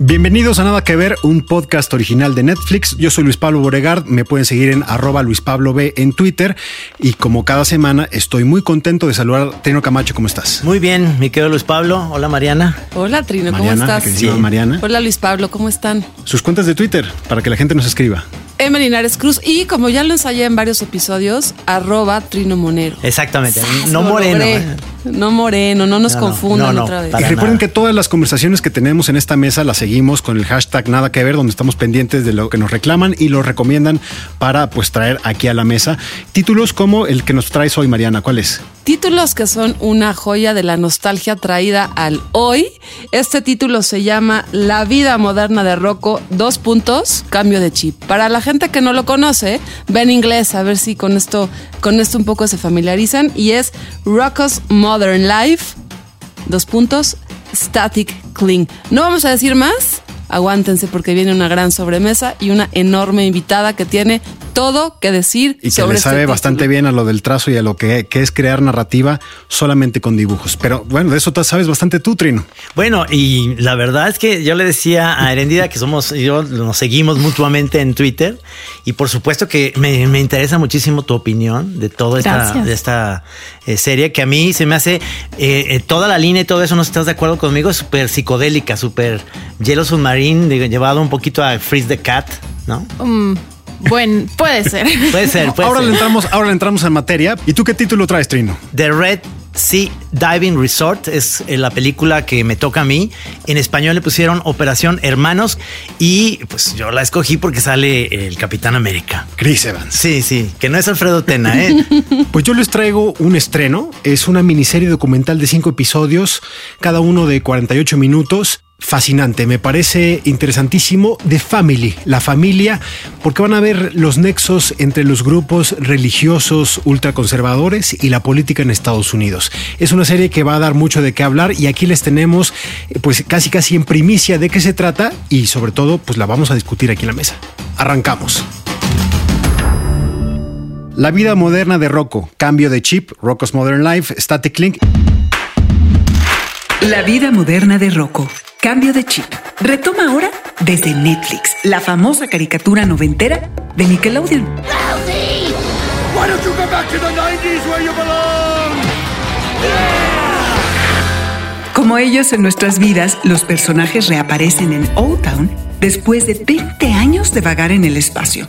Bienvenidos a Nada que Ver, un podcast original de Netflix. Yo soy Luis Pablo Boregard, me pueden seguir en arroba Luis Pablo B en Twitter y como cada semana estoy muy contento de saludar a Trino Camacho, ¿cómo estás? Muy bien, mi querido Luis Pablo. Hola Mariana. Hola Trino, ¿cómo Mariana, estás? Bien. Mariana. Hola Luis Pablo, ¿cómo están? Sus cuentas de Twitter para que la gente nos escriba. Emma Linares Cruz y como ya lo ensayé en varios episodios, arroba Trino Monero. Exactamente, ¡Sas! no Lo moreno. ¿eh? No moreno, no nos No, no, confundan no, no, otra vez. Y recuerden nada. que todas las conversaciones que tenemos en esta mesa las seguimos con el hashtag Nada que Ver, donde estamos pendientes de lo que nos reclaman y lo recomiendan para pues traer aquí a la mesa. Títulos como el que nos traes hoy, Mariana, ¿cuál es? Títulos que son una joya de la nostalgia traída al hoy. Este título se llama La vida moderna de Rocco, dos puntos, cambio de chip. Para la gente que no lo conoce, ven inglés, a ver si con esto, con esto un poco se familiarizan. Y es Rocco's Modern Life, dos puntos, Static Cling. No vamos a decir más, aguántense porque viene una gran sobremesa y una enorme invitada que tiene todo que decir Y que sobre le este sabe título. bastante bien a lo del trazo y a lo que, que es crear narrativa solamente con dibujos. Pero bueno, de eso tú sabes bastante tú, Trino. Bueno, y la verdad es que yo le decía a Erendida que somos, y yo nos seguimos mutuamente en Twitter y por supuesto que me, me interesa muchísimo tu opinión de toda esta, de esta eh, serie que a mí se me hace eh, eh, toda la línea y todo eso, no sé si estás de acuerdo conmigo, es súper psicodélica, súper Yellow Digo, llevado un poquito a Freeze the Cat, ¿no? Mm, bueno, puede ser. Puede ser, puede ahora ser. le entramos, ahora le entramos en materia. ¿Y tú qué título traes, Trino? The Red Sea Diving Resort es eh, la película que me toca a mí. En español le pusieron Operación Hermanos y pues yo la escogí porque sale el Capitán América. Chris Evans. Sí, sí, que no es Alfredo Tena, ¿eh? Pues yo les traigo un estreno. Es una miniserie documental de cinco episodios, cada uno de 48 minutos. Fascinante, me parece interesantísimo. The Family, la familia, porque van a ver los nexos entre los grupos religiosos ultraconservadores y la política en Estados Unidos. Es una serie que va a dar mucho de qué hablar y aquí les tenemos, eh, pues casi casi en primicia de qué se trata y sobre todo, pues la vamos a discutir aquí en la mesa. Arrancamos. La vida moderna de Rocco, cambio de chip, Rocco's Modern Life, Static Link. La vida moderna de Rocco. Cambio de chip. Retoma ahora desde Netflix, la famosa caricatura noventera de Nickelodeon. Why don't you go back to the 90s where you belong? Como ellos en nuestras vidas, los personajes reaparecen en Old Town después de 20 años de vagar en el espacio.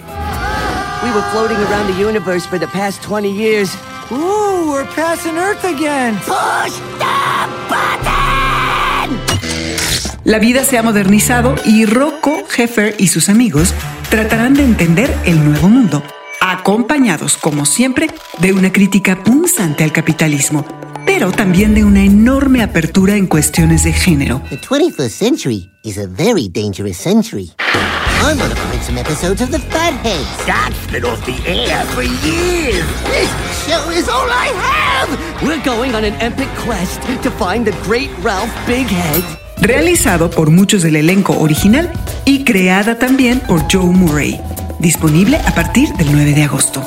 We were floating around the universe for the past 20 years. Ooh, we're passing Earth again. Push the button! La vida se ha modernizado y Rocco, Heffer y sus amigos tratarán de entender el nuevo mundo, acompañados, como siempre, de una crítica punzante al capitalismo, pero también de una enorme apertura en cuestiones de género. The 21st century is a very dangerous century. I'm gonna find some episodes of the Fatheads. That's been off the air for years. This show is all I have! We're going on an epic quest to find the great Ralph Bighead. Realizado por muchos del elenco original y creada también por Joe Murray. Disponible a partir del 9 de agosto.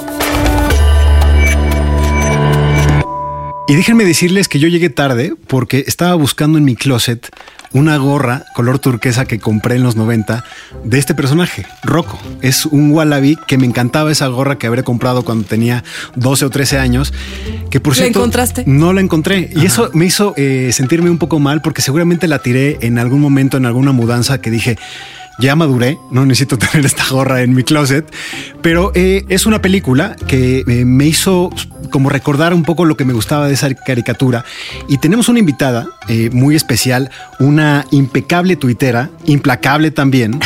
Y déjenme decirles que yo llegué tarde porque estaba buscando en mi closet una gorra color turquesa que compré en los 90 de este personaje, Rocco. Es un wallaby que me encantaba esa gorra que habré comprado cuando tenía 12 o 13 años. Que por ¿La cierto, encontraste? No la encontré. Y eso me hizo eh, sentirme un poco mal porque seguramente la tiré en algún momento, en alguna mudanza que dije, ya maduré, no necesito tener esta gorra en mi closet, pero eh, es una película que eh, me hizo como recordar un poco lo que me gustaba de esa caricatura y tenemos una invitada eh, muy especial, una impecable tuitera, implacable también,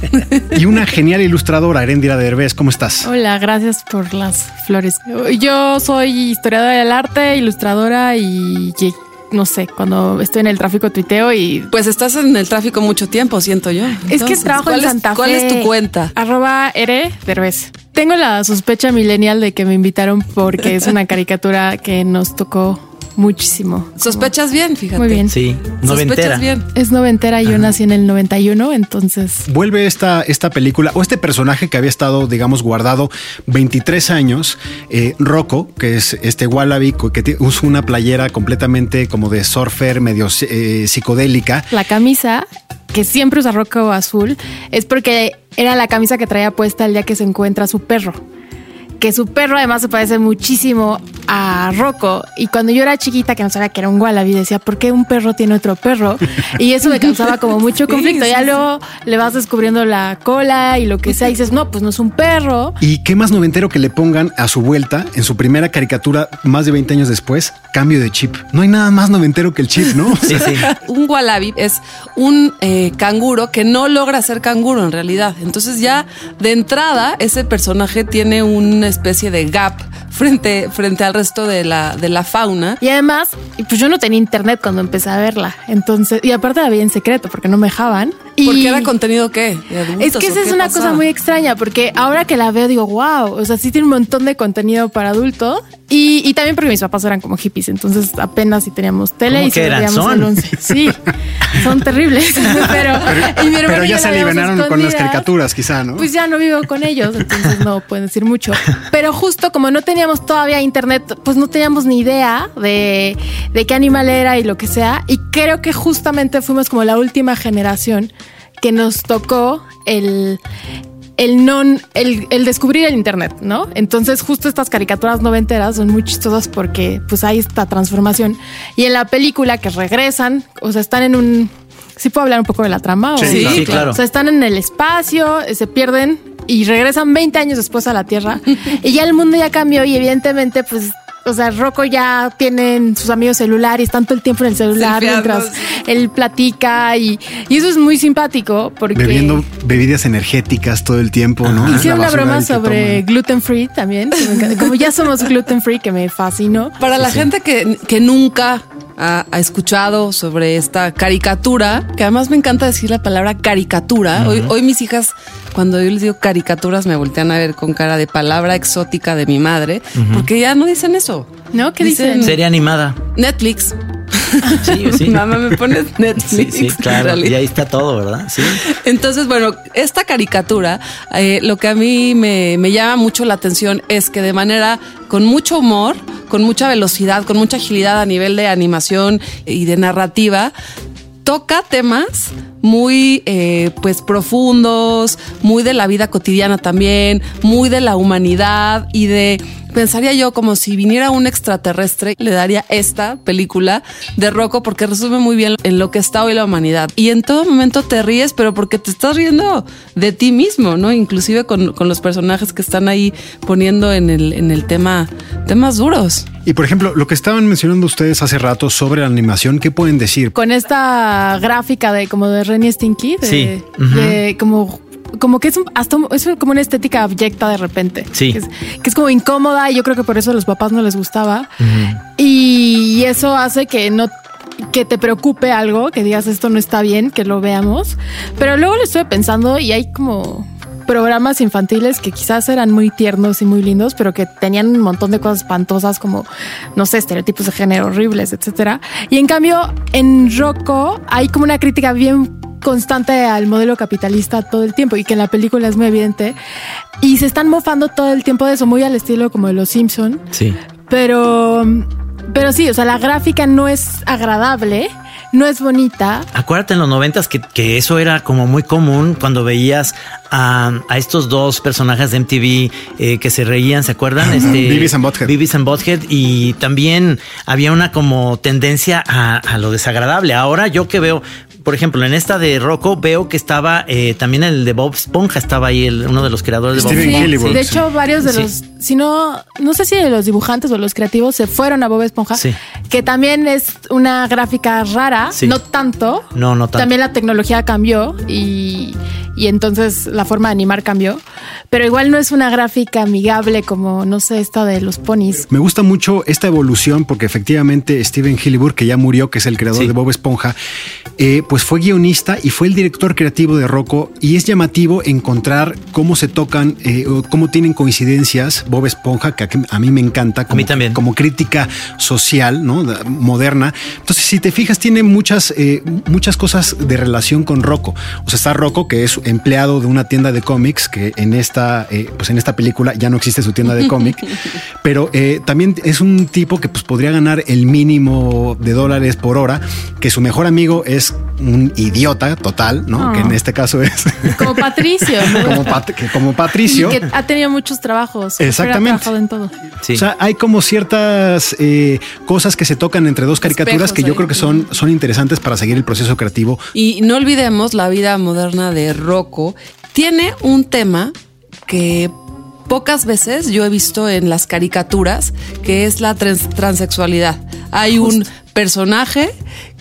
y una genial ilustradora, Erendira Derbez, ¿cómo estás? Hola, gracias por las flores. Yo soy historiadora del arte, ilustradora y. no sé, cuando estoy en el tráfico tuiteo y Pues estás en el tráfico mucho tiempo, siento yo. Es que trabajo ¿cuál en Santa Fe. ¿Cuál es tu cuenta? Arroba R Derbez. Tengo la sospecha millennial de que me invitaron porque es una caricatura que nos tocó muchísimo. Sospechas bien, fíjate. Muy bien. Sí, Sospechas noventera. bien. Es noventera, yo nací en el 91, entonces Vuelve esta, esta película o este personaje que había estado, digamos, guardado 23 años, eh, Rocco, que es este wallaby que usa una playera completamente como de surfer, medio eh, psicodélica. la camisa que siempre usa Rocco azul es porque era la camisa que traía puesta el día que se encuentra su perro. Que su perro además se parece muchísimo a Rocco. Y cuando yo era chiquita, que no sabía que era un wallaby, decía, ¿por qué un perro tiene otro perro? Y eso me causaba como mucho conflicto. ya luego le vas descubriendo la cola y lo que sea. Y dices, no, pues no es un perro. Y qué más noventero que le pongan a su vuelta en su primera caricatura más de 20 años después, cambio de chip. No hay nada más noventero que el chip, ¿no? O sea. Un wallaby es un eh, canguro que no logra ser canguro en realidad. Entonces ya de entrada ese personaje tiene una especie de gap frente, frente al resto de la, de la fauna. Y además, pues yo no tenía internet cuando empecé a verla. Entonces, y aparte la vi en secreto porque no me dejaban. Y Porque era contenido qué? ¿De adultos Es que esa es qué una pasaba? cosa muy extraña porque ahora que la veo digo, wow, o sea, sí tiene un montón de contenido para adulto y, y también porque mis papás eran como hippies, entonces apenas si teníamos tele ¿Cómo y si once. Sí, son terribles, pero, y mi hermano pero ya se alivianaron con las caricaturas, quizá, ¿no? Pues ya no vivo con ellos, entonces no pueden decir mucho. Pero justo como no teníamos todavía internet, pues no teníamos ni idea de, de qué animal era y lo que sea. Y creo que justamente fuimos como la última generación que nos tocó el, el non, el, el descubrir el internet, ¿no? Entonces, justo estas caricaturas noventeras son muy chistosas porque pues hay esta transformación. Y en la película que regresan, o sea, están en un. ¿Sí puedo hablar un poco de la trama? o- Sí, sí, claro. o sea, están en el espacio, eh, se pierden y regresan 20 años después a la Tierra. y ya el mundo ya cambió y evidentemente, pues, o sea, Rocco ya tienen sus amigos celular y están todo el tiempo en el celular mientras él platica y, y eso es muy simpático porque... Bebiendo bebidas energéticas todo el tiempo, ¿no? Hicieron la una broma sobre toman. gluten free también. que me encanta. Como ya somos gluten free, que me fascinó. Para la gente que, que nunca ha, ha escuchado sobre esta caricatura, que además me encanta decir la palabra caricatura. hoy, hoy mis hijas, cuando yo les digo caricaturas, me voltean a ver con cara de palabra exótica de mi madre, porque ya no dicen eso. ¿No? ¿Qué Dicen- dicen? Serie animada. Netflix. Sí, sí. Mamá, me pones Netflix. Sí, sí, claro. realidad. Y ahí está todo, ¿verdad? Sí. Entonces, bueno, esta caricatura, eh, lo que a mí me, me llama mucho la atención es que de manera con mucho humor, con mucha velocidad, con mucha agilidad a nivel de animación y de narrativa, toca temas muy eh, pues profundos, muy de la vida cotidiana también, muy de la humanidad y de pensaría yo como si viniera un extraterrestre, le daría esta película de Rocco porque resume muy bien en lo que está hoy la humanidad. Y en todo momento te ríes, pero porque te estás riendo de ti mismo, ¿no? Inclusive con, con los personajes que están ahí poniendo en el, en el tema temas duros. Y por ejemplo, lo que estaban mencionando ustedes hace rato sobre la animación, ¿qué pueden decir? Con esta gráfica de como de Renny Stinky, de, Sí. de como como que es un- hasta un- es como una estética abyecta de repente. Sí. Que es, que es como incómoda y yo creo que por eso a los papás no les gustaba. Y eso hace que no que te preocupe algo, que digas esto no está bien, que lo veamos. Pero luego lo estuve pensando y hay como programas infantiles que quizás eran muy tiernos y muy lindos, pero que tenían un montón de cosas espantosas como, no sé, estereotipos de género horribles, etcétera. Y en cambio, en Rocco hay como una crítica bien constante al modelo capitalista todo el tiempo y que en la película es muy evidente. Y se están mofando todo el tiempo de eso, muy al estilo como de los Simpson. Sí. Pero, pero sí, o sea, la gráfica no es agradable, no es bonita. Acuérdate en los noventas que, que eso era como muy común cuando veías a, a estos dos personajes de MTV eh, que se reían, ¿se acuerdan? Este, Beavis and Butthead. Beavis and Butthead y también había una como tendencia a, a lo desagradable. Ahora yo que veo por ejemplo, en esta de Rocco veo que estaba eh, también el de Bob Esponja, estaba ahí el- uno de los creadores de Bob Steven Esponja. De sí. hecho, varios de Sí. los, si no, no sé si de los dibujantes o los creativos se fueron a Bob Esponja, Sí. que también es una gráfica rara, Sí. no tanto. No, no tanto. También la tecnología cambió y, y entonces la forma de animar cambió, pero igual no es una gráfica amigable como, no sé, esta de los ponis. Me gusta mucho esta evolución porque efectivamente Steven Hillenburg, que ya murió, que es el creador Sí. de Bob Esponja, eh, pues fue guionista y fue el director creativo de Rocco y es llamativo encontrar cómo se tocan, eh, cómo tienen coincidencias Bob Esponja, que a, a mí me encanta como, mí también. como crítica social, ¿no? Moderna. Entonces, si te fijas, tiene muchas, eh, muchas cosas de relación con Rocco. O sea, está Rocco, que es empleado de una tienda de cómics, que en esta, eh, pues en esta película ya no existe su tienda de cómic, pero eh, también es un tipo que pues, podría ganar el mínimo de dólares por hora, que su mejor amigo es un idiota total, ¿no? Ah. Que en este caso es Como Patricio, ¿no? como, Pat- que como Patricio. Y que ha tenido muchos trabajos. Exactamente. Ha trabajado en todo. Sí. O sea, hay como ciertas eh, cosas que se tocan entre dos caricaturas Espejos que yo ahí. creo que son, son interesantes para seguir el proceso creativo. Y no olvidemos la vida moderna de Rocco. Tiene un tema que pocas veces yo he visto en las caricaturas, que es la trans- transexualidad. Hay un personaje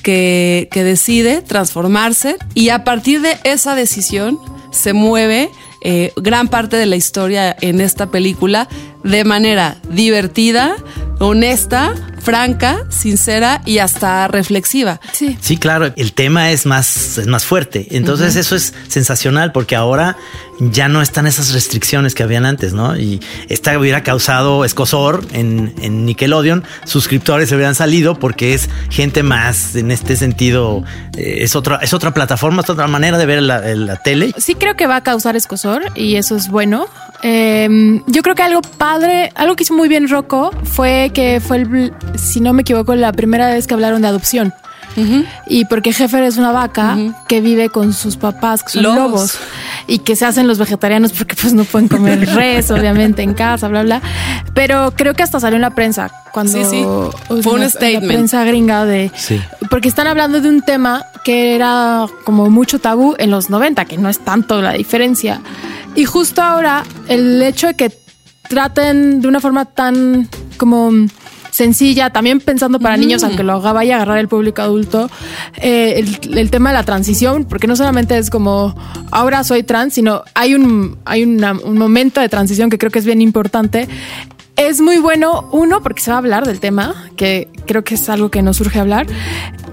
que, decide transformarse y a partir de esa decisión se mueve eh, gran parte de la historia en esta película de manera divertida, honesta, franca, sincera y hasta reflexiva. Sí. Sí, claro, el tema es más, es más fuerte. Entonces eso es sensacional porque ahora ya no están esas restricciones que habían antes, ¿no? Y esta hubiera causado escosor en, en Nickelodeon. Suscriptores se hubieran salido porque es gente más en este sentido. eh, es otra, es otra plataforma, es otra manera de ver la, la tele. Sí creo que va a causar escosor y eso es bueno. Eh, yo creo que algo padre, algo que hizo muy bien Rocco fue que fue, el, si no me equivoco, la primera vez que hablaron de adopción. Y porque Jeffer es una vaca que vive con sus papás, que son Lobos. lobos. y que se hacen los vegetarianos porque pues no pueden comer res, obviamente, en casa, bla, bla. Pero creo que hasta salió en la prensa cuando Sí, sí. Fue un statement. La prensa gringa de Sí. porque están hablando de un tema que era como mucho tabú en los 90, que no es tanto la diferencia. Y justo ahora, el hecho de que traten de una forma tan como sencilla, también pensando para niños, aunque lo haga- vaya a agarrar el público adulto, eh, el, el tema de la transición, porque no solamente es como ahora soy trans, sino hay un, hay una- un momento de transición que creo que es bien importante. Es muy bueno, uno, porque se va a hablar del tema, que creo que es algo que nos surge hablar,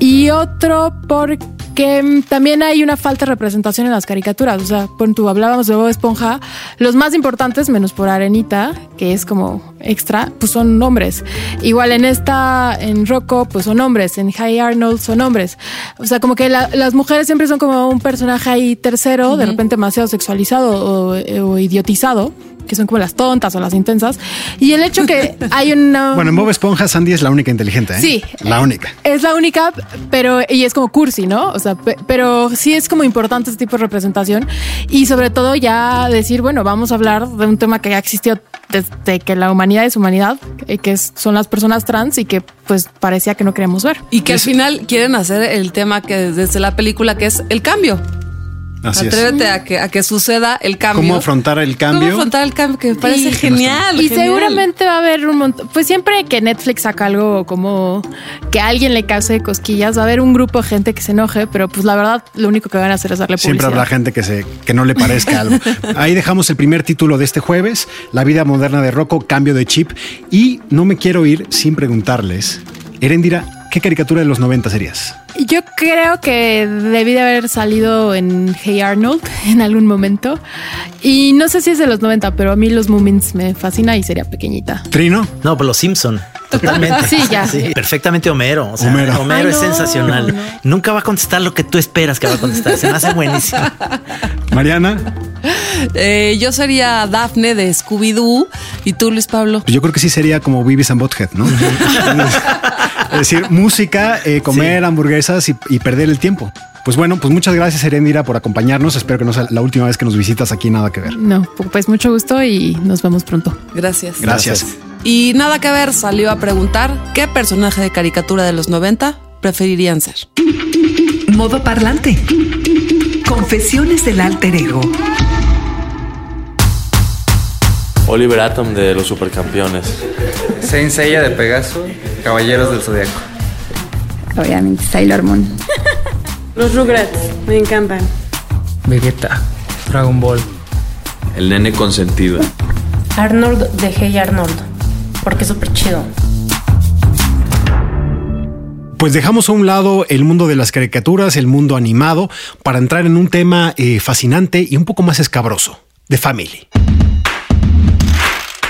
y otro, porque mm, también hay una falta de representación en las caricaturas. O sea, pon tú, hablábamos de Bob Esponja, los más importantes, menos por Arenita, que es como extra, pues son hombres. Igual en esta, en Rocco, pues son hombres, en High Arnold son hombres. O sea, como que la- las mujeres siempre son como un personaje ahí tercero, de repente demasiado sexualizado o, o idiotizado que son como las tontas o las intensas. Y el hecho que hay una... Bueno, en Bob Esponja, Sandy es la única inteligente, ¿eh? Sí. La única. Es la única, pero y es como cursi, ¿no? O sea, pe- pero sí es como importante este tipo de representación y sobre todo ya decir, bueno, vamos a hablar de un tema que ya existió desde que la humanidad es humanidad, eh, que son las personas trans y que pues parecía que no queríamos ver. Y que al final quieren hacer el tema que desde la película, que es el cambio. Así es. Atrévete a que, a que suceda el cambio. ¿Cómo afrontar el cambio? ¿Cómo afrontar el cambio? Que me parece Y- genial. Y genial. seguramente va a haber un montón, pues siempre que Netflix saca algo como que a alguien le cause cosquillas, va a haber un grupo de gente que se enoje, pero pues la verdad lo único que van a hacer es darle Siempre publicidad. habrá gente que, se, que no le parezca algo. Ahí dejamos el primer título de este jueves, La vida moderna de Rocco, cambio de chip. Y no me quiero ir sin preguntarles, Erendira, ¿qué caricatura de los 90 serías? Yo creo que debí de haber salido en Hey Arnold en algún momento. Y no sé si es de los 90, pero a mí los Moomins me fascina y sería pequeñita. ¿Trino? No, pues los Simpson. Totalmente. Sí, ya. Perfectamente Homero. O sea, Homero. Homero, Ay, es no, sensacional. no. Nunca va a contestar lo que tú esperas que va a contestar. Se me hace buenísimo. Mariana, Eh, yo sería Daphne de Scooby-Doo y tú, Luis Pablo. yo creo que sí sería como Beavis and Butthead, ¿no? Es decir, música, eh, comer Sí. hamburguesas y, y perder el tiempo. Pues bueno, pues muchas gracias Erendira por acompañarnos. Espero que no sea la última vez que nos visitas aquí, nada que ver. No, pues mucho gusto y nos vemos pronto. Gracias. Gracias. Y nada que ver, salió a preguntar qué personaje de caricatura de los 90 preferirían ser. Modo parlante. Confesiones del alter ego. Oliver Atom de los Supercampeones. Saint Seiya de Pegaso, Caballeros del Zodiaco. Obviamente, Sailor Moon. Los Rugrats, me encantan. Vegeta, Dragon Ball. El nene consentido. Arnold de Hey Arnold, porque es súper chido. Pues dejamos a un lado el mundo de las caricaturas, el mundo animado, para entrar en un tema eh, fascinante y un poco más escabroso, The Family.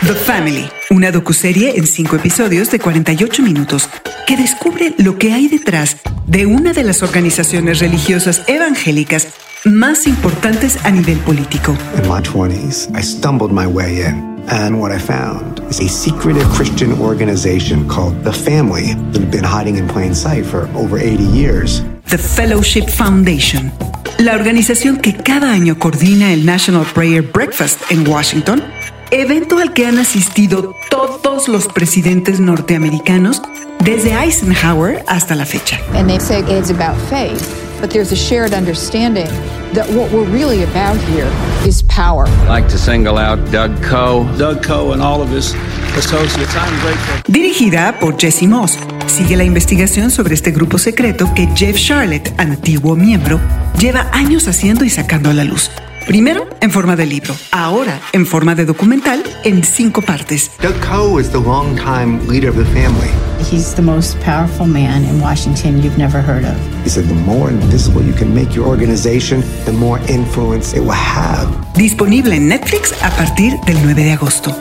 The Family, una docuserie en cinco episodios de 48 minutos que descubre lo que hay detrás de una de las organizaciones religiosas evangélicas más importantes a nivel político. In my 20s, I stumbled my way in. And what I found is a secretive Christian organization called The Family that had been hiding in plain sight for over 80 years. The Fellowship Foundation, la organización que cada año coordina el National Prayer Breakfast en Washington, evento al que han asistido todos los presidentes norteamericanos desde Eisenhower hasta la fecha. And they say it's about faith, but there's a shared understanding that what we're really about here is power. I'd like to single out Doug Coe. Doug Coe and all of his associates. I'm grateful. Dirigida por Jesse Moss, sigue la investigación sobre este grupo secreto que Jeff Charlotte, antiguo miembro, lleva años haciendo y sacando a la luz. Primero en forma de libro, ahora en forma de documental en cinco partes. Doug Coe is the longtime leader of the family. He's the most powerful man in Washington you've never heard of. He said the more invisible you can make your organization, the more influence it will have. Disponible en Netflix a partir del 9 de agosto.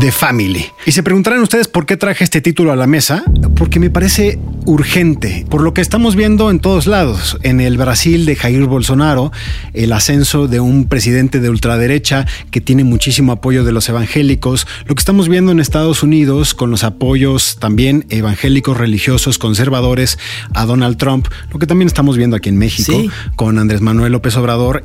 The Family. Y se preguntarán ustedes por qué traje este título a la mesa, porque me parece urgente, por lo que estamos viendo en todos lados. En el Brasil de Jair Bolsonaro, el ascenso de un presidente de ultraderecha que tiene muchísimo apoyo de los evangélicos, lo que estamos viendo en Estados Unidos con los apoyos también evangélicos religiosos conservadores a Donald Trump, lo que también estamos viendo aquí en México Sí. con Andrés Manuel López Obrador,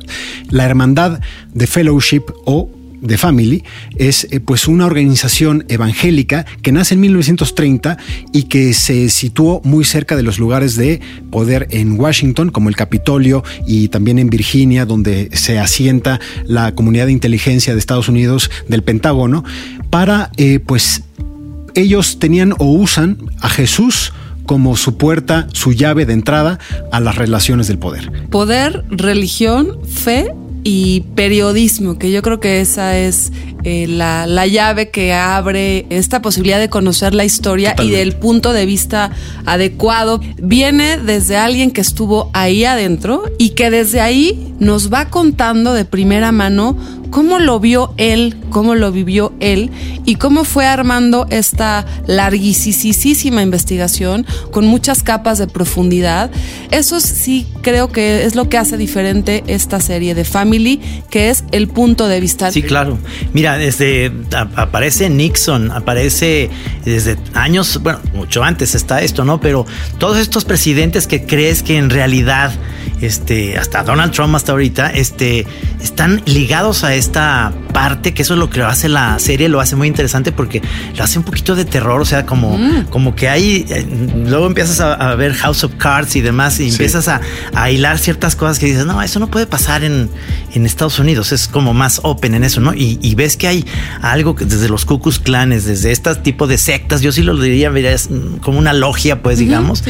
la hermandad de Fellowship o The Family es eh, pues una organización evangélica que nace en 1930 y que se situó muy cerca de los lugares de poder en Washington, como el Capitolio y también en Virginia, donde se asienta la comunidad de inteligencia de Estados Unidos del Pentágono, para eh, pues ellos tenían o usan a Jesús como su puerta, su llave de entrada a las relaciones del poder. Poder, religión, fe y periodismo, que yo creo que esa es eh, la, la llave que abre esta posibilidad de conocer la historia Totalmente. y del punto de vista adecuado. Viene desde alguien que estuvo ahí adentro y que desde ahí nos va contando de primera mano cómo lo vio él, cómo lo vivió él y cómo fue armando esta larguísima investigación con muchas capas de profundidad. Eso sí creo que es lo que hace diferente esta serie de Family, que es el punto de vista. Sí, claro. Mira, desde a- aparece Nixon, aparece desde años, bueno, mucho antes está esto, ¿no? Pero todos estos presidentes que crees que en realidad, este, hasta Donald Trump hasta ahorita, este, están ligados a esta parte, que eso es lo que hace la serie, lo hace muy interesante porque lo hace un poquito de terror, o sea, como, como que hay, eh, luego empiezas a, a ver House of Cards y demás, y empiezas a, a hilar ciertas cosas que dices, no, eso no puede pasar en, en Estados Unidos, es como más open en eso, ¿no? Y, y ves que hay algo que desde los Ku Klux Klanes, desde este tipo de sectas, yo sí lo diría, es como una logia, pues digamos,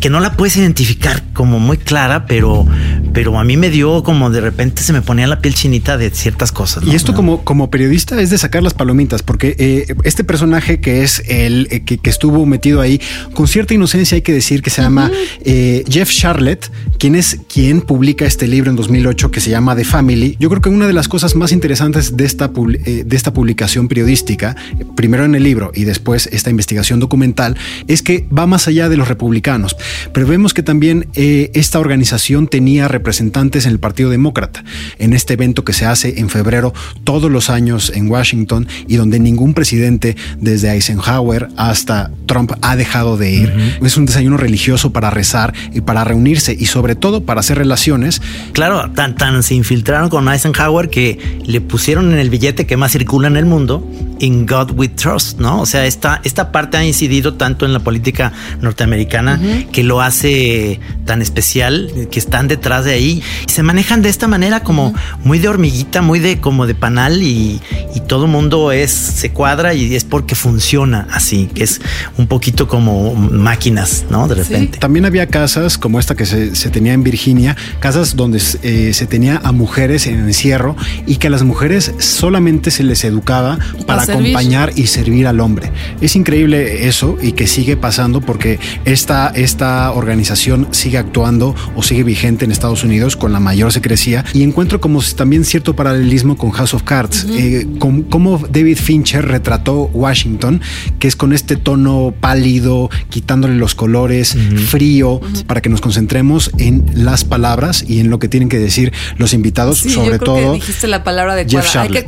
que no la puedes identificar como muy clara, pero, pero a mí me dio como de repente se me ponía la piel chinita de ciertas cosas. ¿no? Y esto como, como periodista es de sacar las palomitas, porque eh, este personaje que es el eh, que, que estuvo metido ahí, con cierta inocencia hay que decir que se llama eh, Jeff Charlotte, quien es quien publica este libro en 2008 que se llama The Family. Yo creo que una de las cosas más interesantes de esta, eh, de esta publicación periodística, primero en el libro y después esta investigación documental, es que va más allá de los republicanos. Pero vemos que también eh, esta organización tenía representantes en el Partido Demócrata. En este evento que se hace en febrero todos los años en Washington y donde ningún presidente desde Eisenhower hasta Trump ha dejado de ir. Es un desayuno religioso para rezar y para reunirse y sobre todo para hacer relaciones. Claro, tan, tan se infiltraron con Eisenhower que le pusieron en el billete que más circula en el mundo, In God We Trust, ¿no? O sea, esta, esta parte ha incidido tanto en la política norteamericana que lo hace tan especial, que están detrás de ahí. Y se manejan de esta manera como muy de hormiguita, muy de como de panal y, y todo mundo es, se cuadra y es porque funciona así, que es un poquito como máquinas, ¿no? De repente. También había casas como esta que se, se tenía en Virginia, casas donde eh, se tenía a mujeres en encierro y que a las mujeres solamente se les educaba para acompañar y servir al hombre. Es increíble eso y que sigue pasando porque esta, esta organización sigue actuando o sigue vigente en Estados Unidos con la mayor secrecía. Y encuentro como también cierto paralelismo con House of Cards, eh, com- como David Fincher retrató Washington, que es con este tono pálido, quitándole los colores, frío, para que nos concentremos en las palabras y en lo que tienen que decir los invitados, Sí, sobre yo creo todo que dijiste la palabra Jeff adecuada. Hay que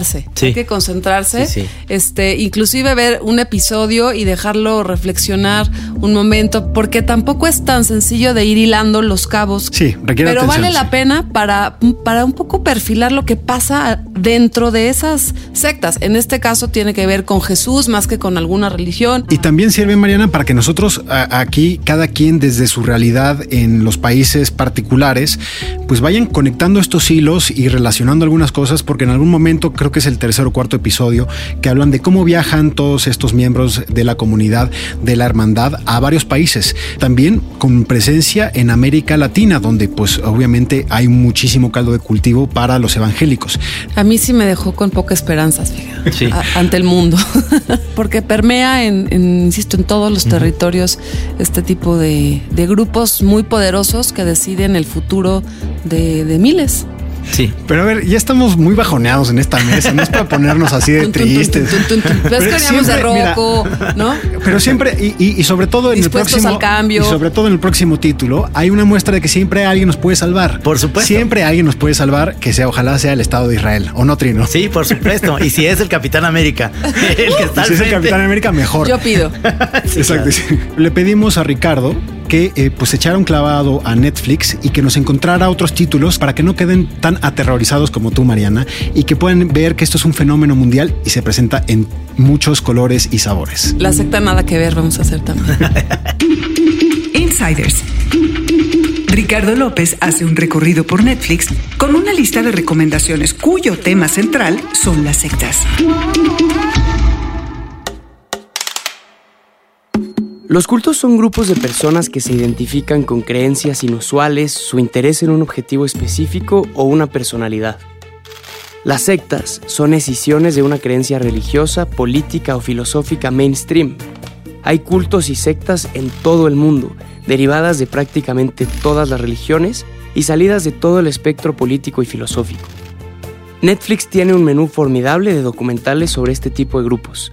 concentrarse. Sí. Hay que concentrarse. Sí, sí. Este, inclusive ver un episodio y dejarlo reflexionar un momento, porque tampoco es tan sencillo de ir hilando los cabos. Sí, requiere Pero atención, vale la pena para, para un poco perfilar lo que pasa dentro de esas sectas. En este caso tiene que ver con Jesús más que con alguna religión. Y también sirve, Mariana, para que nosotros aquí, cada quien desde su realidad en los países particulares, pues vayan conectando estos hilos y relacionando algunas cosas, porque en algún momento, creo que es el tercer o cuarto episodio, que hablan de cómo viajan todos estos miembros de la comunidad, de la hermandad, a varios países. También con presencia en América Latina, donde pues obviamente hay muchísimo caldo de cultivo para los evangélicos. A mí sí me dejó con pocas esperanzas, fíjate, Sí. a- ante el mundo, porque permea, en, en, insisto, en todos los territorios este tipo de, de grupos muy poderosos que deciden el futuro de, de miles. Sí. Pero a ver, ya estamos muy bajoneados en esta mesa, no es para ponernos así de tristes. De mira, ¿no? Pero siempre, y, y- y sobre todo en el Dispuestos próximo. al cambio. Y sobre todo en el próximo título, hay una muestra de que siempre alguien nos puede salvar. Por supuesto. Siempre alguien nos puede salvar, que sea, ojalá sea el Estado de Israel. ¿O no, Trino? Sí, por supuesto. Y si es el Capitán América, el que está Si es el. Capitán América, mejor. Yo pido. Exacto. sí. Le pedimos a Ricardo que eh, pues echara un clavado a Netflix y que nos encontrara otros títulos para que no queden tan aterrorizados como tú, Mariana, y que puedan ver que esto es un fenómeno mundial y se presenta en muchos colores y sabores. La secta nada que ver, vamos a hacer también. Insiders. Ricardo López hace un recorrido por Netflix con una lista de recomendaciones cuyo tema central son las sectas. Los cultos son grupos de personas que se identifican con creencias inusuales, su interés en un objetivo específico o una personalidad. Las sectas son escisiones de una creencia religiosa, política o filosófica mainstream. Hay cultos y sectas en todo el mundo, derivadas de prácticamente todas las religiones y salidas de todo el espectro político y filosófico. Netflix tiene un menú formidable de documentales sobre este tipo de grupos.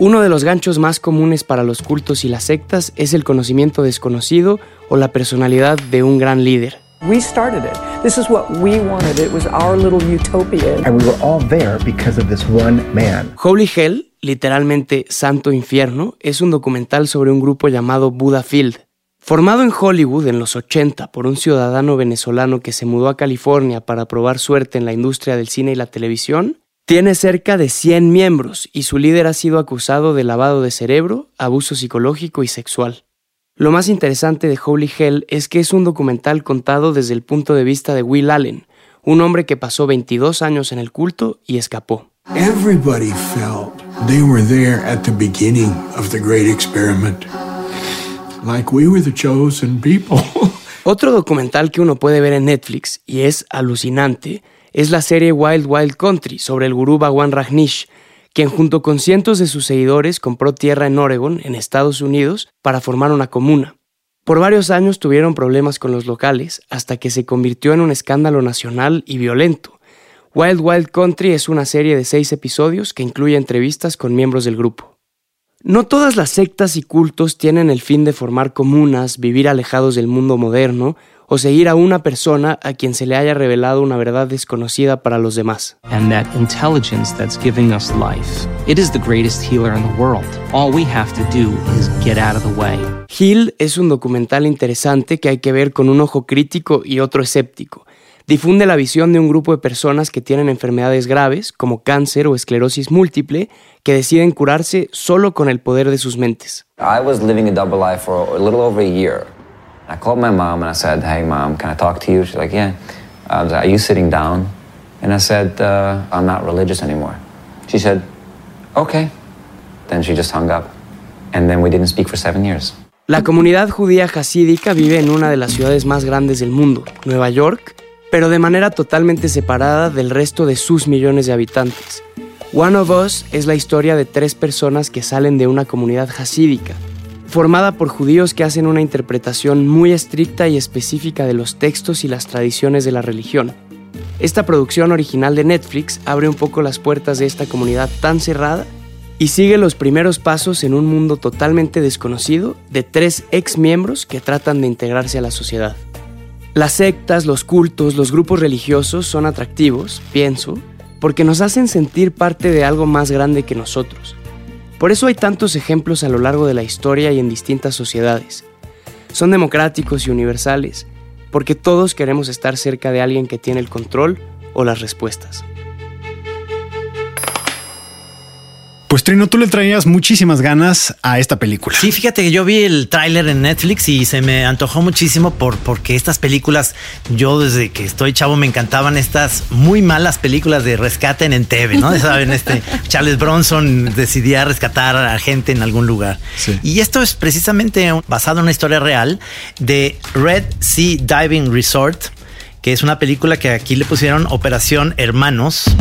Uno de los ganchos más comunes para los cultos y las sectas es el conocimiento desconocido o la personalidad de un gran líder. We started it. This is what we wanted. It was our little utopia. And we were all there because of this one man. Holy Hell, literalmente Santo Infierno, es un documental sobre un grupo llamado Buddha Field. Formado en Hollywood en los 80 por un ciudadano venezolano que se mudó a California para probar suerte en la industria del cine y la televisión, tiene cerca de 100 miembros y su líder ha sido acusado de lavado de cerebro, abuso psicológico y sexual. Lo más interesante de Holy Hell es que es un documental contado desde el punto de vista de Will Allen, un hombre que pasó 22 años en el culto y escapó. Everybody felt they were there at the beginning of the great experiment. Like we were the chosen people. Otro documental que uno puede ver en Netflix y es alucinante es la serie Wild Wild Country sobre el gurú Bhagwan Rajneesh, quien junto con cientos de sus seguidores compró tierra en Oregon, en Estados Unidos, para formar una comuna. Por varios años tuvieron problemas con los locales hasta que se convirtió en un escándalo nacional y violento. Wild Wild Country es una serie de seis episodios que incluye entrevistas con miembros del grupo. No todas las sectas y cultos tienen el fin de formar comunas, vivir alejados del mundo moderno o seguir a una persona a quien se le haya revelado una verdad desconocida para los demás. And that intelligence that's giving us life, it is the greatest healer in the world. All we have to do is get out of the way. Hill es un documental interesante que hay que ver con un ojo crítico y otro escéptico. Difunde la visión de un grupo de personas que tienen enfermedades graves, como cáncer o esclerosis múltiple, que deciden curarse solo con el poder de sus mentes. I was living a double life for a little over a year. I called my mom and I said, "Hey, mom, can I talk to you?" She's like, "Yeah." I was like, "Are you sitting down?" And I said, uh, "I'm not religious anymore." She said, "Okay." Then she just hung up, and then we didn't speak for seven years. La comunidad judía hasídica vive en una de las ciudades más grandes del mundo, Nueva York, pero de manera totalmente separada del resto de sus millones de habitantes. One of Us es la historia de tres personas que salen de una comunidad hasídica, formada por judíos que hacen una interpretación muy estricta y específica de los textos y las tradiciones de la religión. Esta producción original de Netflix abre un poco las puertas de esta comunidad tan cerrada y sigue los primeros pasos en un mundo totalmente desconocido de tres ex miembros que tratan de integrarse a la sociedad. Las sectas, los cultos, los grupos religiosos son atractivos, pienso, porque nos hacen sentir parte de algo más grande que nosotros. Por eso hay tantos ejemplos a lo largo de la historia y en distintas sociedades. Son democráticos y universales, porque todos queremos estar cerca de alguien que tiene el control o las respuestas. Pues Trino, tú le traías muchísimas ganas a esta película. Sí, fíjate que yo vi el tráiler en Netflix y se me antojó muchísimo por, porque estas películas, yo desde que estoy chavo me encantaban estas muy malas películas de rescate en TV, ¿no? Saben, este Charles Bronson decidía rescatar a gente en algún lugar. Sí. Y esto es precisamente basado en una historia real de Red Sea Diving Resort, que es una película que aquí le pusieron Operación Hermanos.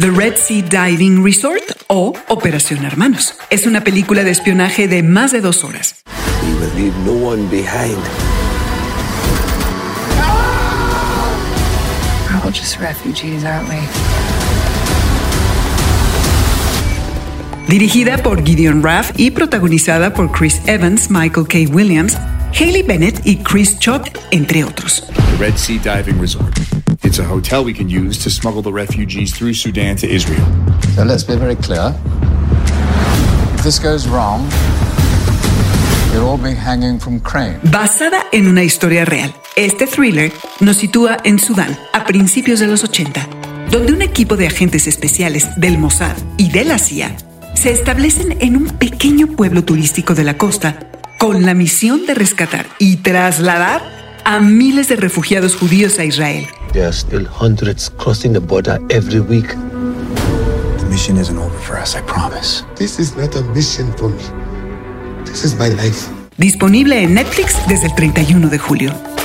The Red Sea Diving Resort o Operación Hermanos. Es una película de espionaje de más de dos horas. We will leave no one behind. We're all just refugees, aren't we? Dirigida por Gideon Raff y protagonizada por Chris Evans, Michael K. Williams, Haley Bennett y Chris Chott, entre otros. The Red Sea Diving Resort. It's a hotel we can use to smuggle the refugees through Sudan to Israel. So let's be very clear. If this goes wrong, you'll all be hanging from crane. Basada en una historia real, este thriller nos sitúa en Sudán a principios de los 80, donde un equipo de agentes especiales del Mossad y de la CIA se establecen en un pequeño pueblo turístico de la costa con la misión de rescatar y trasladar a miles de refugiados judíos a Israel. There are still hundreds crossing the border every week. The mission isn't over for us, I promise. This is not a mission for me. This is my life. Disponible en Netflix desde el 31 de julio.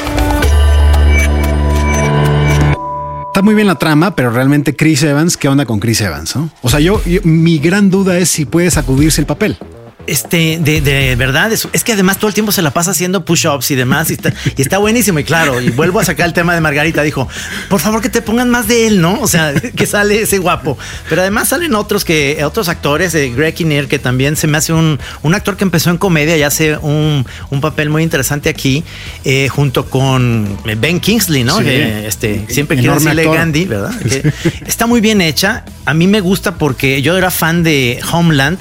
Está muy bien la trama, pero realmente Chris Evans, ¿qué onda con Chris Evans? no? O sea, yo, yo- mi gran duda es si puede sacudirse el papel. Este, de, de verdad, es, es que además todo el tiempo se la pasa haciendo push-ups y demás, y está, y está buenísimo. Y claro, y vuelvo a sacar el tema de Margarita, dijo, por favor que te pongan más de él, ¿no? O sea, que sale ese guapo. Pero además salen otros que, otros actores, de Greg Kinnear, que también se me hace un, un actor que empezó en comedia y hace un, un papel muy interesante aquí, eh, junto con Ben Kingsley, ¿no? Sí. Que, este, siempre quiero decirle actor. Gandhi, ¿verdad? Que está muy bien hecha. A mí me gusta porque yo era fan de Homeland.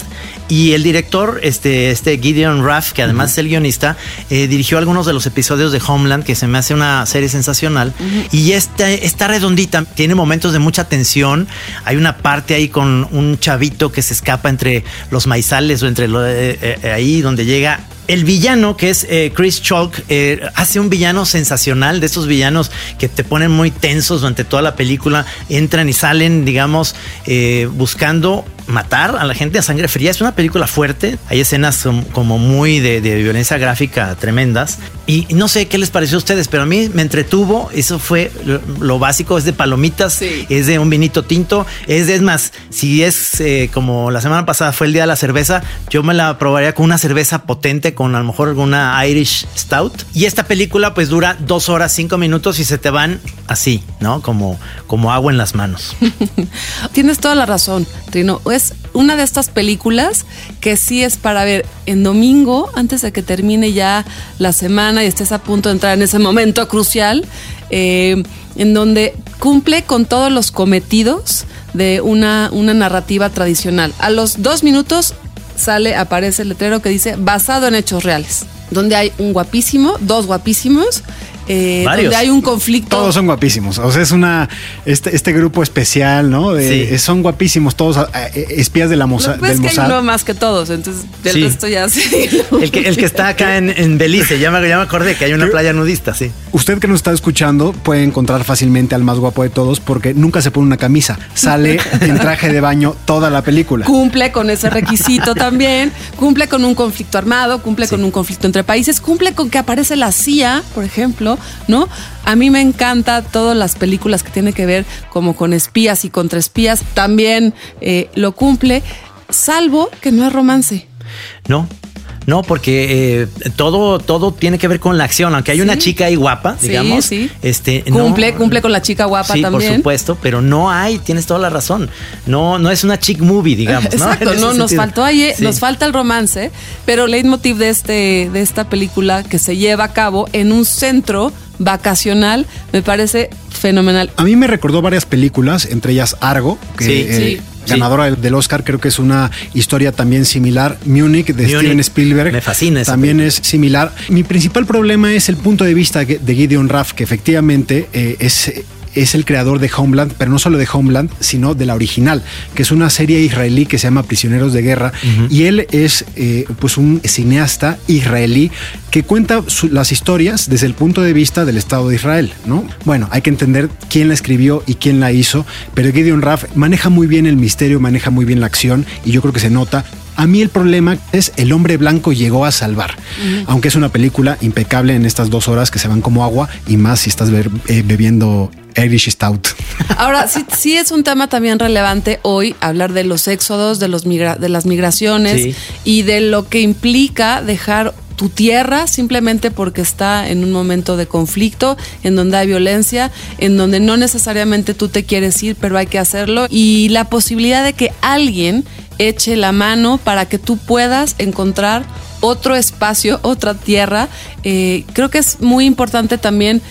Y el director, este, este Gideon Raff, que además es el guionista, eh, dirigió algunos de los episodios de Homeland, que se me hace una serie sensacional. Y esta, está redondita, tiene momentos de mucha tensión. Hay una parte ahí con un chavito que se escapa entre los maizales o entre lo- eh, eh, ahí donde llega el villano, que es eh, Chris Chalk, eh, hace un villano sensacional, de esos villanos que te ponen muy tensos durante toda la película, entran y salen, digamos, eh, buscando matar a la gente a sangre fría. Es una película fuerte, hay escenas som- como muy de, de violencia gráfica tremendas. Y no sé qué les pareció a ustedes, pero a mí me entretuvo, eso fue lo, lo básico, es de palomitas, es de un vinito tinto, es de, es más, si es eh, como la semana pasada fue el día de la cerveza, yo me la probaría con una cerveza potente, con a lo mejor alguna Irish Stout. Y esta película pues dura dos horas, cinco minutos y se te van así, ¿no? Como, como agua en las manos. Tienes toda la razón, Trino. Es una de estas películas que sí es para ver en domingo, antes de que termine ya la semana y estés a punto de entrar en ese momento crucial, eh, en donde cumple con todos los cometidos de una, una narrativa tradicional. A los dos minutos sale, aparece el letrero que dice basado en hechos reales, donde hay un guapísimo, dos guapísimos, eh, Varios. donde hay un conflicto. Todos son guapísimos. O sea, es una este, este grupo especial, ¿no? De- Sí. Son guapísimos todos eh, espías de la que pasa del es que hay Mossad. uno más que todos, entonces del Sí. resto ya sí. El que, el que está acá en, en Belice, ya me, ya me acordé que hay una playa nudista, sí. Usted que nos está escuchando puede encontrar fácilmente al más guapo de todos porque nunca se pone una camisa. Sale en traje de baño toda la película. Cumple con ese requisito también, cumple con un conflicto armado, cumple con un conflicto entre países, cumple con que aparece la CIA, por ejemplo, ¿no? A mí me encanta todas las películas que tienen que ver como con espías y contra espías, también eh, lo cumple, salvo que no es romance. No. No, porque eh, todo, todo tiene que ver con la acción. Aunque hay una chica ahí guapa, Sí, digamos. sí. Este, no- Cumple, cumple con la chica guapa sí, también. por supuesto, pero no hay, tienes toda la razón. No, no es una chick movie, digamos. ¿no? Exacto, no, nos faltó ahí, eh, Sí. nos falta el romance, pero el leitmotiv de este, de esta película que se lleva a cabo en un centro vacacional me parece fenomenal. A mí me recordó varias películas, entre ellas Argo, que Sí, eh, sí, ganadora del- del Oscar, creo que es una historia también similar. Múnich de Steven Spielberg. me fascina También es similar. Mi principal problema es el punto de vista de Gideon Raff, que efectivamente eh, es es el creador de Homeland, pero no solo de Homeland, sino de la original, que es una serie israelí que se llama Prisioneros de Guerra. Y él es eh, pues un cineasta israelí que cuenta su- las historias desde el punto de vista del Estado de Israel, ¿no? Bueno, hay que entender quién la escribió y quién la hizo, pero Gideon Raff maneja muy bien el misterio, maneja muy bien la acción y yo creo que se nota. A mí el problema es El hombre blanco llegó a salvar, aunque es una película impecable en estas dos horas que se van como agua y más si estás ver- eh, bebiendo Irish Stout. Ahora, sí, sí es un tema también relevante hoy hablar de los éxodos, de, los migra- de las migraciones Sí. y de lo que implica dejar tu tierra simplemente porque está en un momento de conflicto, en donde hay violencia, en donde no necesariamente tú te quieres ir, pero hay que hacerlo y la posibilidad de que alguien eche la mano para que tú puedas encontrar otro espacio, otra tierra. Eh, creo que es muy importante también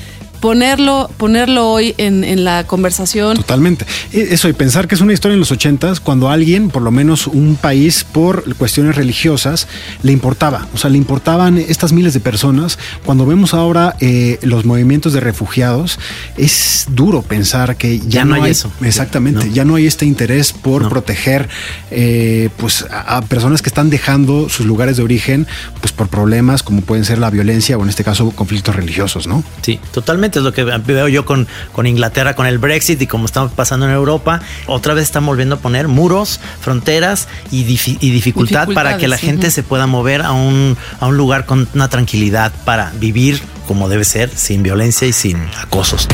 ponerlo, ponerlo hoy en, en la conversación. Totalmente. E- Eso, y pensar que es una historia en los ochentas, cuando alguien, por lo menos un país, por cuestiones religiosas, le importaba. O sea, le importaban estas miles de personas. Cuando vemos ahora eh, los movimientos de refugiados, es duro pensar que ya, Ya no hay eso. Exactamente. Ya no hay este interés por proteger eh, pues, a, a personas que están dejando sus lugares de origen pues, por problemas como pueden ser la violencia o en este caso conflictos religiosos, ¿no? Sí, totalmente es lo que veo yo con, con Inglaterra, con el Brexit y como estamos pasando en Europa. Otra vez están volviendo a poner muros, fronteras y, difi- y dificultad para que la gente se pueda mover a un, a un lugar con una tranquilidad para vivir como debe ser, sin violencia y sin acosos.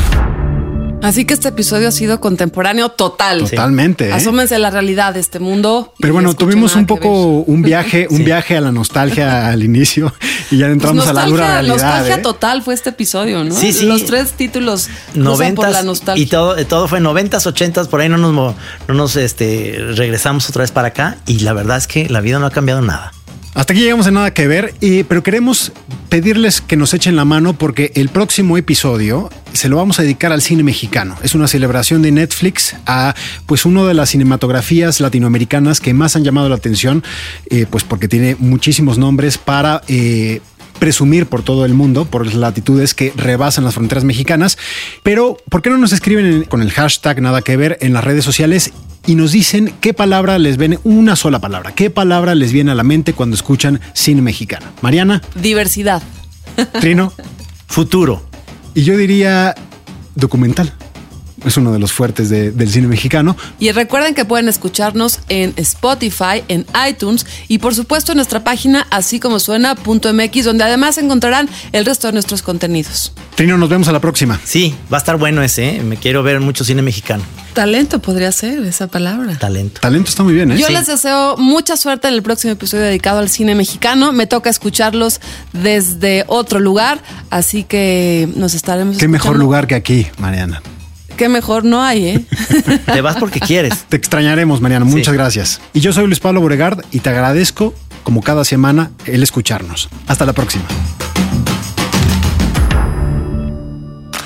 Así que este episodio ha sido contemporáneo total. Totalmente, ¿eh? Asómense a la realidad de este mundo. Pero bueno, tuvimos un poco un viaje, un Sí. viaje a la nostalgia al inicio y ya Pues entramos a la dura realidad. nostalgia ¿eh? total fue este episodio, ¿no? Sí, sí. Los tres títulos cruzan por Noventas la nostalgia. y todo, todo fue noventas, ochentas, por ahí no nos, no nos este, regresamos otra vez para acá y la verdad es que la vida no ha cambiado nada. Hasta aquí llegamos a nada que ver, y, pero queremos pedirles que nos echen la mano porque el próximo episodio se lo vamos a dedicar al cine mexicano. Es una celebración de Netflix a pues una de las cinematografías latinoamericanas que más han llamado la atención, eh, pues porque tiene muchísimos nombres para eh, presumir por todo el mundo, por las latitudes que rebasan las fronteras mexicanas. Pero, ¿por qué no nos escriben en- con el hashtag nada que ver en las redes sociales y nos dicen qué palabra les viene, una sola palabra, qué palabra les viene a la mente cuando escuchan cine mexicano? Mariana, Diversidad. Trino, Futuro. y yo diría documental. Es uno de los fuertes de- del cine mexicano. Y recuerden que pueden escucharnos en Spotify, en iTunes y por supuesto en nuestra página así como suena.mx, donde además encontrarán el resto de nuestros contenidos. Trino, nos vemos a la próxima. Sí, va a estar bueno ese. ¿eh? Me quiero ver mucho cine mexicano. Talento podría ser esa palabra. Talento. Talento está muy bien, ¿eh? Yo Sí. les deseo mucha suerte en el próximo episodio dedicado al cine mexicano. Me toca escucharlos desde otro lugar, así que nos estaremos Qué mejor lugar que aquí, Mariana. Qué mejor no hay, ¿eh? Te vas porque quieres. Te extrañaremos, Mariano. Muchas gracias. Y yo soy Luis Pablo Boregard y te agradezco, como cada semana, el escucharnos. Hasta la próxima.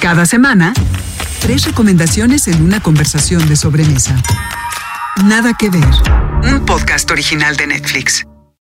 Cada semana, tres recomendaciones en una conversación de sobremesa. Nada que ver. Un podcast original de Netflix.